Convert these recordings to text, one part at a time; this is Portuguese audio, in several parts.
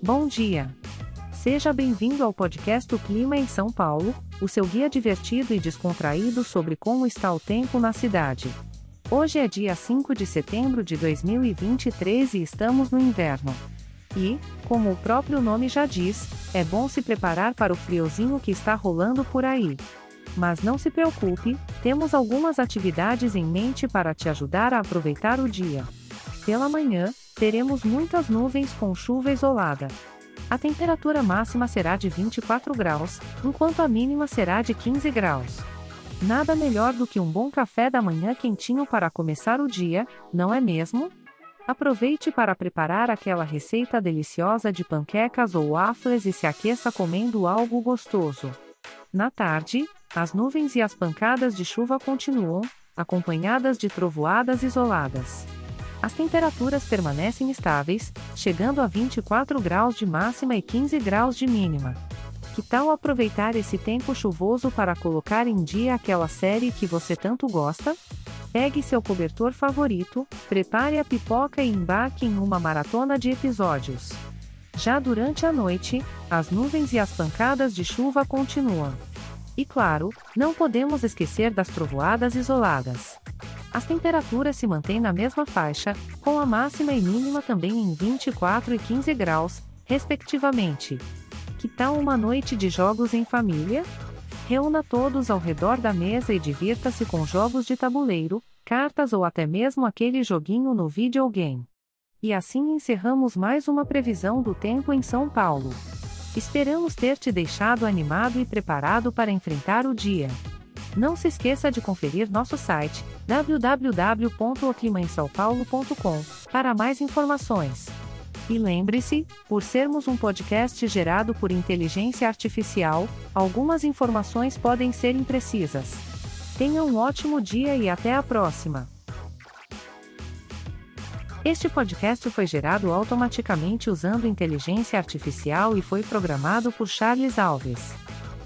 Bom dia! Seja bem-vindo ao podcast O Clima em São Paulo, o seu guia divertido e descontraído sobre como está o tempo na cidade. Hoje é dia 5 de setembro de 2023 e estamos no inverno. E, como o próprio nome já diz, é bom se preparar para o friozinho que está rolando por aí. Mas não se preocupe, temos algumas atividades em mente para te ajudar a aproveitar o dia. Pela manhã, teremos muitas nuvens com chuva isolada. A temperatura máxima será de 24 graus, enquanto a mínima será de 15 graus. Nada melhor do que um bom café da manhã quentinho para começar o dia, não é mesmo? Aproveite para preparar aquela receita deliciosa de panquecas ou waffles e se aqueça comendo algo gostoso. Na tarde, as nuvens e as pancadas de chuva continuam, acompanhadas de trovoadas isoladas. As temperaturas permanecem estáveis, chegando a 24 graus de máxima e 15 graus de mínima. Que tal aproveitar esse tempo chuvoso para colocar em dia aquela série que você tanto gosta? Pegue seu cobertor favorito, prepare a pipoca e embarque em uma maratona de episódios. Já durante a noite, as nuvens e as pancadas de chuva continuam. E claro, não podemos esquecer das trovoadas isoladas. As temperaturas se mantêm na mesma faixa, com a máxima e mínima também em 24 e 15 graus, respectivamente. Que tal uma noite de jogos em família? Reúna todos ao redor da mesa e divirta-se com jogos de tabuleiro, cartas ou até mesmo aquele joguinho no videogame. E assim encerramos mais uma previsão do tempo em São Paulo. Esperamos ter te deixado animado e preparado para enfrentar o dia. Não se esqueça de conferir nosso site www.oclimaemsaopaulo.com para mais informações. E lembre-se, por sermos um podcast gerado por inteligência artificial, algumas informações podem ser imprecisas. Tenha um ótimo dia e até a próxima. Este podcast foi gerado automaticamente usando inteligência artificial e foi programado por Charles Alves.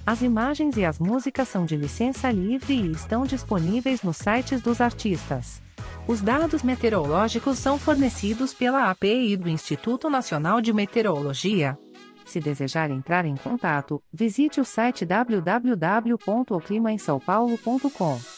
As imagens e as músicas são de licença livre e estão disponíveis nos sites dos artistas. Os dados meteorológicos são fornecidos pela API do Instituto Nacional de Meteorologia. Se desejar entrar em contato, visite o site www.oclimaemsaopaulo.com.